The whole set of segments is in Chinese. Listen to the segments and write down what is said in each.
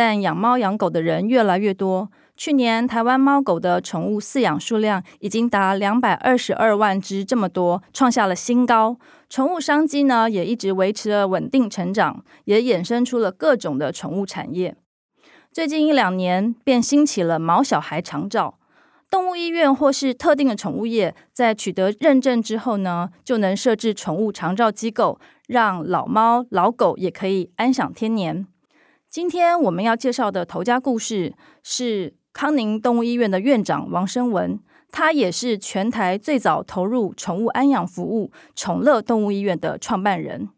但养猫养狗的人越来越多。去年台湾猫狗的宠物饲养数量已经达两百二十二万只，这么多，创下了新高。宠物商机呢，也一直维持了稳定成长，也衍生出了各种的宠物产业。最近一两年，便兴起了毛小孩长照。动物医院或是特定的宠物业，在取得认证之后呢，就能设置宠物长照机构。让老猫老狗也可以安享天年。今天我们要介绍的头家故事是康宁动物医院的院长王声文，他也是全台最早投入宠物安养服务宠乐动物医院的创办人。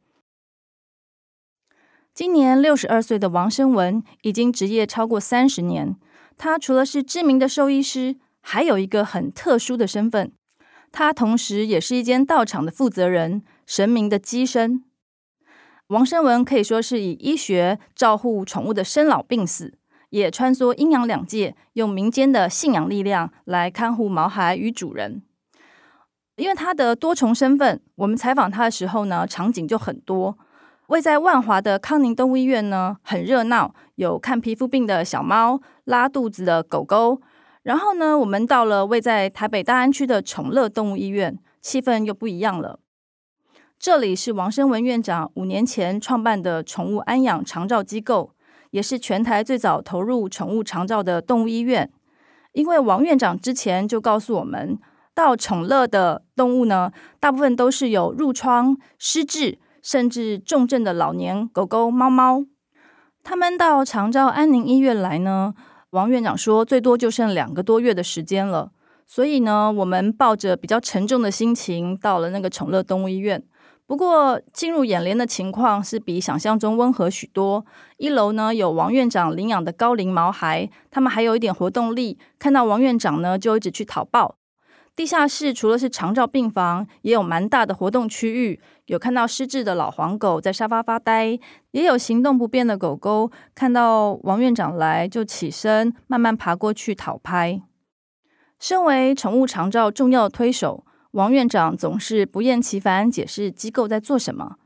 今年六十二岁的王声文已经执业超过三十年。他除了是知名的兽医师，还有一个很特殊的身份，他同时也是一间道场的负责人。神明的乩身，王声文可以说是以医学照护宠物的生老病死，也穿梭阴阳两界，用民间的信仰力量来看护毛孩与主人。因为他的多重身份，我们采访他的时候呢，场景就很多。位在万华的康宁动物医院呢，很热闹，有看皮肤病的小猫、拉肚子的狗狗。然后呢，我们到了位在台北大安区的宠乐动物医院，气氛又不一样了。这里是王声文院长五年前创办的宠物安养长照机构，也是全台最早投入宠物长照的动物医院。因为王院长之前就告诉我们，到宠乐的动物呢，大部分都是有褥疮、失智，甚至重症的老年狗狗、猫猫。他们到长照安宁医院来呢，王院长说最多就剩两个多月的时间了。所以呢，我们抱着比较沉重的心情到了那个宠乐动物医院。不过，进入眼帘的情况是比想象中温和许多。一楼呢，有王院长领养的高龄毛孩，他们还有一点活动力，看到王院长呢，就一直去讨抱。地下室除了是长照病房，也有蛮大的活动区域，有看到失智的老黄狗在沙发发呆，也有行动不便的狗狗，看到王院长来就起身，慢慢爬过去讨拍。身为宠物长照重要的推手。王院长总是不厌其烦解释机构在做什么。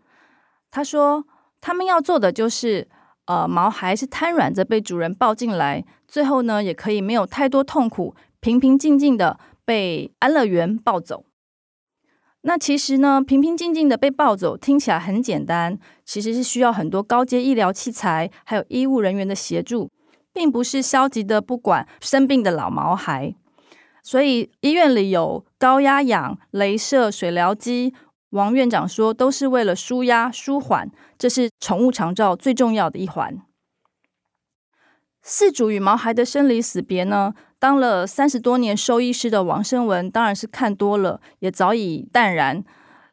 他说：“他们要做的就是，呃，毛孩是瘫软着被主人抱进来，最后呢，也可以没有太多痛苦，平平静静的被安乐园抱走。那其实呢，平平静静的被抱走听起来很简单，其实是需要很多高阶医疗器材，还有医务人员的协助，并不是消极的不管生病的老毛孩。”所以医院里有高压氧、镭射、水疗机。王院长说，都是为了舒压、舒缓，这是宠物长照最重要的一环。饲主与毛孩的生离死别呢？当了三十多年兽医师的王声文，当然是看多了，也早已淡然。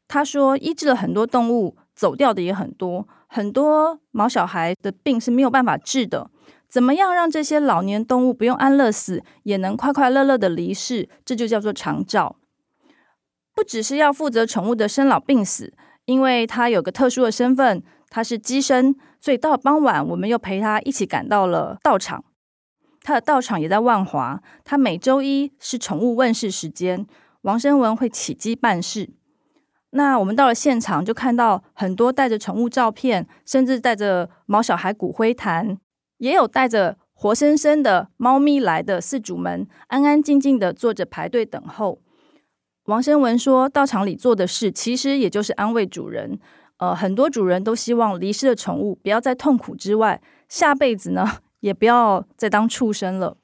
他说，医治了很多动物，走掉的也很多，很多毛小孩的病是没有办法治的。怎么样让这些老年动物不用安乐死，也能快快乐乐的离世？这就叫做长照。不只是要负责宠物的生老病死，因为他有个特殊的身份，他是乩身，所以到傍晚，我们又陪他一起赶到了道场。他的道场也在万华。他每周一是宠物问世时间，王声文会起乩办事。那我们到了现场，就看到很多带着宠物照片，甚至带着毛小孩骨灰坛。也有带着活生生的猫咪来的饲主们，安安静静的坐着排队等候。王声文说，道场里做的事，其实也就是安慰主人。呃，很多主人都希望离世的宠物不要再痛苦之外，下辈子呢，也不要再当畜生了。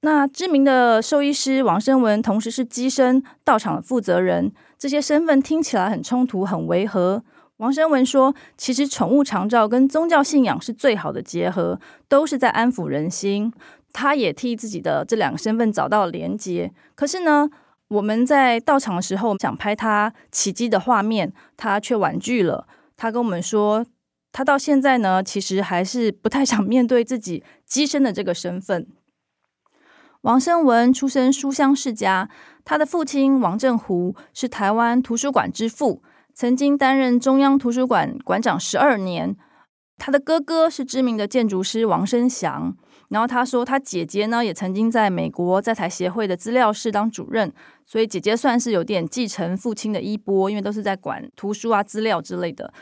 那知名的兽医师王声文，同时是机身道场的负责人，这些身份听起来很冲突，很违和。王声文说：“其实宠物长照跟宗教信仰是最好的结合，都是在安抚人心。他也替自己的这两个身份找到了连接。可是呢，我们在到场的时候想拍他奇迹的画面，他却婉拒了。他跟我们说，他到现在呢，其实还是不太想面对自己乩身的这个身份。王声文出身书香世家，他的父亲王正湖是台湾图书馆之父，曾经担任中央图书馆馆长十二年。他的哥哥是知名的建筑师王声祥。然后他说，他姐姐呢也曾经在美国在台协会的资料室当主任，所以姐姐算是有点继承父亲的衣钵，因为都是在管图书啊、资料之类的。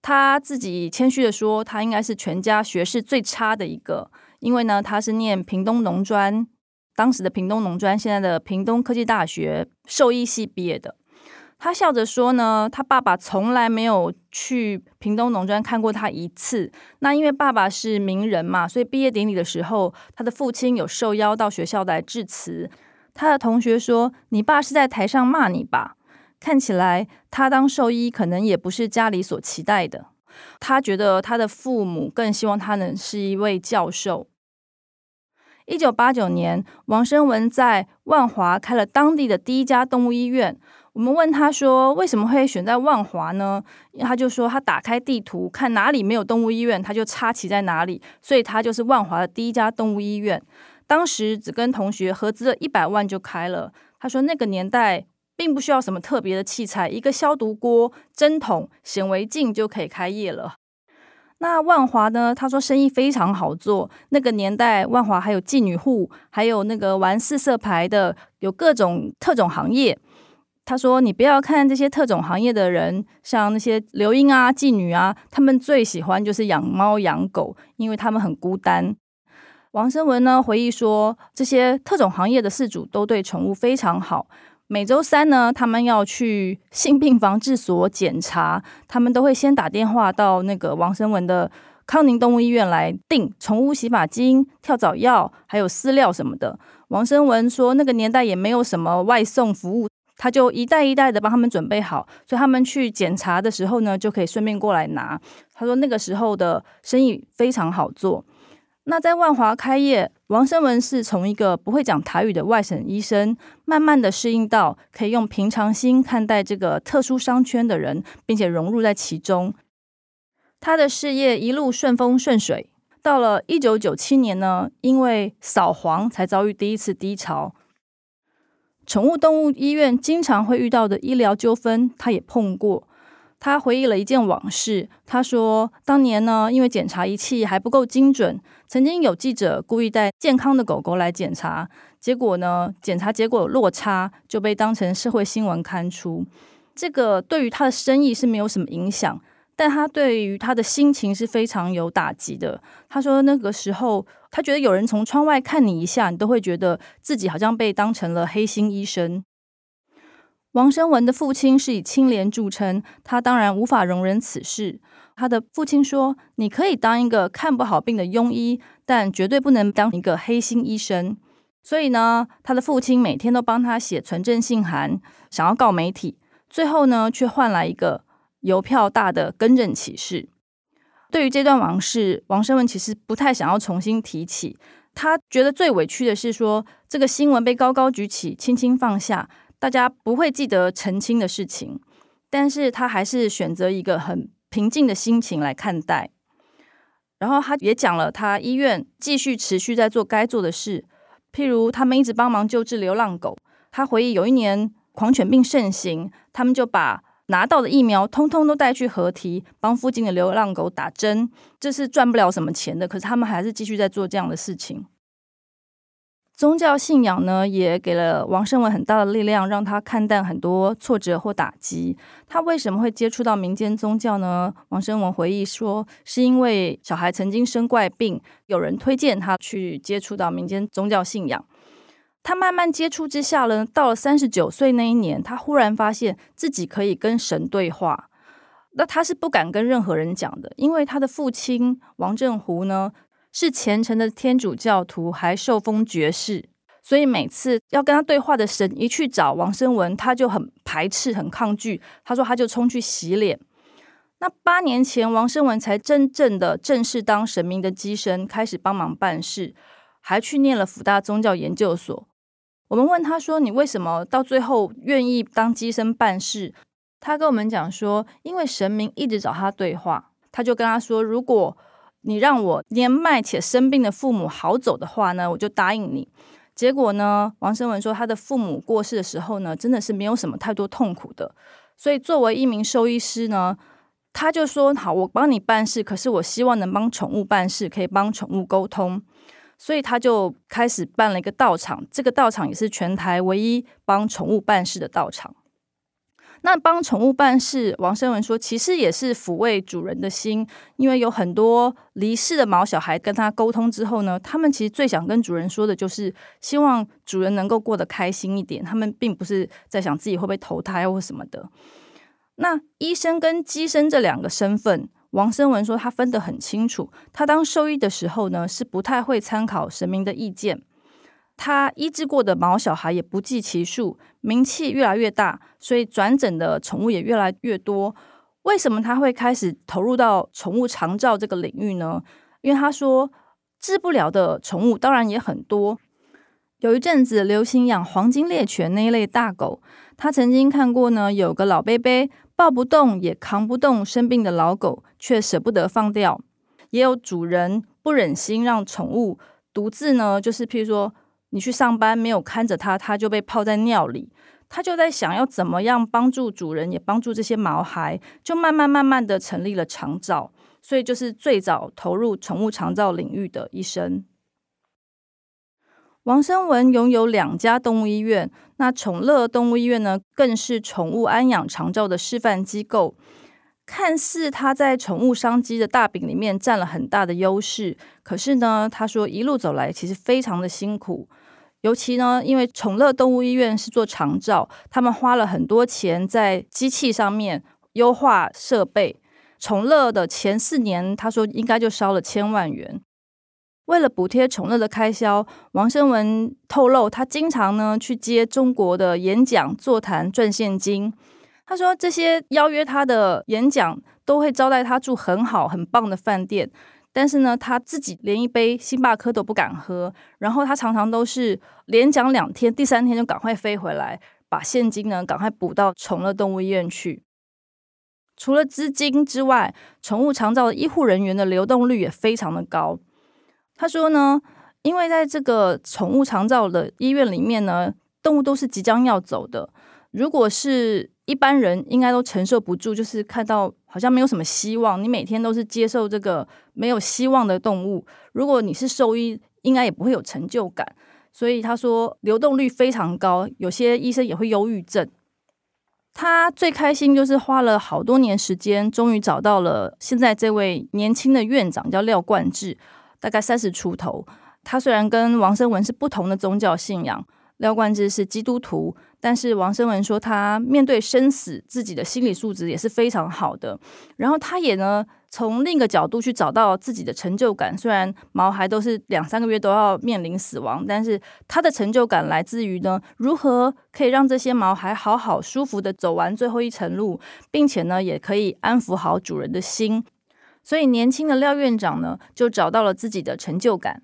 他自己谦虚的说，他应该是全家学识最差的一个，因为呢他是念屏东农专，当时的屏东农专，现在的屏东科技大学兽医系毕业的。他笑着说呢，他爸爸从来没有去屏东农专看过他一次。那因为爸爸是名人嘛，所以毕业典礼的时候，他的父亲有受邀到学校来致辞。他的同学说：“你爸是在台上骂你吧？”看起来他当兽医可能也不是家里所期待的。他觉得他的父母更希望他能是一位教授。一九八九年，王声文在万华开了当地的第一家动物医院。我们问他说：“为什么会选在万华呢？”他就说：“他打开地图，看哪里没有动物医院，他就插旗在哪里。所以，他就是万华的第一家动物医院。当时只跟同学合资了一百万就开了。他说那个年代并不需要什么特别的器材，一个消毒锅、针筒、显微镜就可以开业了。那万华呢？他说生意非常好做。那个年代，万华还有妓女户，还有那个玩四色牌的，有各种特种行业。”他说：“你不要看这些特种行业的人，像那些流莺啊、妓女啊，他们最喜欢就是养猫养狗，因为他们很孤单。”王声文呢回忆说：“这些特种行业的事主都对宠物非常好。每周三呢，他们要去性病防治所检查，他们都会先打电话到那个王声文的康宁动物医院来订宠物洗发精、跳蚤药，还有饲料什么的。”王声文说：“那个年代也没有什么外送服务。”他就一袋一袋的帮他们准备好，所以他们去检查的时候呢，就可以顺便过来拿。他说那个时候的生意非常好做。那在万华开业，王声文是从一个不会讲台语的外省医生，慢慢的适应到可以用平常心看待这个特殊商圈的人，并且融入在其中。他的事业一路顺风顺水，到了一九九七年呢，因为扫黄才遭遇第一次低潮。宠物动物医院经常会遇到的医疗纠纷，他也碰过。他回忆了一件往事，他说：“当年呢，因为检查仪器还不够精准，曾经有记者故意带健康的狗狗来检查，结果呢，检查结果有落差，就被当成社会新闻刊出。这个对于他的生意是没有什么影响。”但他对于他的心情是非常有打击的。他说那个时候，他觉得有人从窗外看你一下，你都会觉得自己好像被当成了黑心医生。王声文的父亲是以清廉著称，他当然无法容忍此事。他的父亲说：“你可以当一个看不好病的庸医，但绝对不能当一个黑心医生。”所以呢，他的父亲每天都帮他写存证信函，想要告媒体，最后呢，却换来一个。邮票大的更正启事。对于这段往事，王声文其实不太想要重新提起。他觉得最委屈的是说，这个新闻被高高举起，轻轻放下，大家不会记得澄清的事情。但是他还是选择一个很平静的心情来看待。然后他也讲了，他医院继续持续在做该做的事，譬如他们一直帮忙救治流浪狗。他回忆有一年狂犬病盛行，他们就把拿到的疫苗，通通都带去合体，帮附近的流浪狗打针。这是赚不了什么钱的，可是他们还是继续在做这样的事情。宗教信仰呢，也给了王声文很大的力量，让他看淡很多挫折或打击。他为什么会接触到民间宗教呢？王声文回忆说，是因为小孩曾经生怪病，有人推荐他去接触到民间宗教信仰。他慢慢接触之下呢，到了三十九岁那一年，他忽然发现自己可以跟神对话。那他是不敢跟任何人讲的，因为他的父亲王振湖呢是虔诚的天主教徒，还受封爵士，所以每次要跟他对话的神一去找王声文，他就很排斥、很抗拒。他说他就冲去洗脸。那八年前，王声文才真正的正式当神明的机身，开始帮忙办事，还去念了辅大宗教研究所。我们问他说：“你为什么到最后愿意当机身办事？”他跟我们讲说：“因为神明一直找他对话，他就跟他说：“如果你让我年迈且生病的父母好走的话呢，我就答应你。”结果呢，王生文说他的父母过世的时候呢，真的是没有什么太多痛苦的。所以作为一名兽医师呢，他就说：“好，我帮你办事，可是我希望能帮宠物办事，可以帮宠物沟通。”所以他就开始办了一个道场，这个道场也是全台唯一帮宠物办事的道场。那帮宠物办事，王声文说，其实也是抚慰主人的心，因为有很多离世的毛小孩跟他沟通之后呢，他们其实最想跟主人说的就是希望主人能够过得开心一点，他们并不是在想自己会不会投胎或什么的。那医生跟乩身这两个身份，王生文说他分得很清楚。他当兽医的时候呢，是不太会参考神明的意见。他医治过的毛小孩也不计其数，名气越来越大，所以转诊的宠物也越来越多。为什么他会开始投入到宠物长照这个领域呢？因为他说治不了的宠物当然也很多。有一阵子流行养黄金猎犬那一类大狗，他曾经看过呢，有个老伯伯抱不动也扛不动生病的老狗，却舍不得放掉。也有主人不忍心让宠物独自呢，就是譬如说。你去上班没有看着它，它就被泡在尿里。他就在想要怎么样帮助主人，也帮助这些毛孩，就慢慢慢慢的成立了长照。所以就是最早投入宠物长照领域的医生。王声文拥有两家动物医院，那宠乐动物医院呢，更是宠物安养长照的示范机构。看似他在宠物商机的大饼里面占了很大的优势，可是呢，他说一路走来其实非常的辛苦。尤其呢，因为宠乐动物医院是做长照，他们花了很多钱在机器上面优化设备。宠乐的前四年，他说应该就烧了千万元。为了补贴宠乐的开销，王声文透露，他经常呢去接中国的演讲、座谈赚现金。他说这些邀约他的演讲都会招待他住很好很棒的饭店。但是呢，他自己连一杯星巴克都不敢喝，然后他常常都是连讲两天，第三天就赶快飞回来，把现金呢赶快补到宠乐动物医院去。除了资金之外，宠物长照的医护人员的流动率也非常的高。他说呢，因为在这个宠物长照的医院里面呢，动物都是即将要走的，如果是一般人应该都承受不住，就是看到好像没有什么希望。你每天都是接受这个没有希望的动物，如果你是兽医，应该也不会有成就感。所以他说流动率非常高，有些医生也会忧郁症。他最开心就是花了好多年时间，终于找到了现在这位年轻的院长，叫廖冠志，大概三十出头。他虽然跟王生文是不同的宗教信仰。廖冠之是基督徒，但是王生文说他面对生死，自己的心理素质也是非常好的。然后他也呢，从另一个角度去找到自己的成就感。虽然毛孩都是两三个月都要面临死亡，但是他的成就感来自于呢，如何可以让这些毛孩好好舒服的走完最后一程路，并且呢，也可以安抚好主人的心。所以年轻的廖院长呢，就找到了自己的成就感。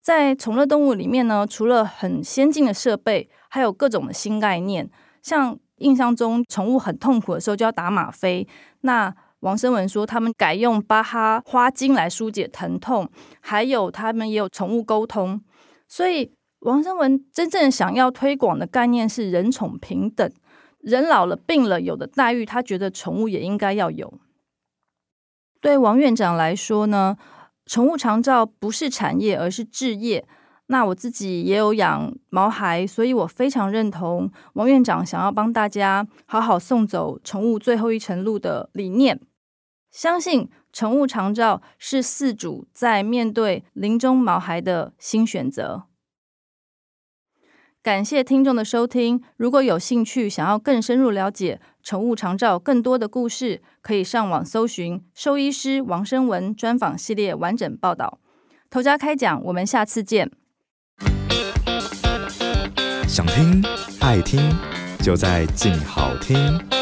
在宠乐动物里面呢，除了很先进的设备，还有各种的新概念。像印象中，宠物很痛苦的时候就要打吗啡。那王声文说，他们改用巴哈花精来疏解疼痛，还有他们也有宠物沟通。所以王声文真正想要推广的概念是人宠平等，人老了病了有的待遇，他觉得宠物也应该要有。对王院长来说呢，宠物长照不是产业，而是置业。那我自己也有养毛孩，所以我非常认同王院长想要帮大家好好送走宠物最后一程路的理念。相信宠物长照是饲主在面对临终毛孩的新选择。感谢听众的收听。如果有兴趣想要更深入了解宠物长照更多的故事，可以上网搜寻兽医师王生文专访系列完整报道。头家开讲，我们下次见。想听爱听，就在静好听。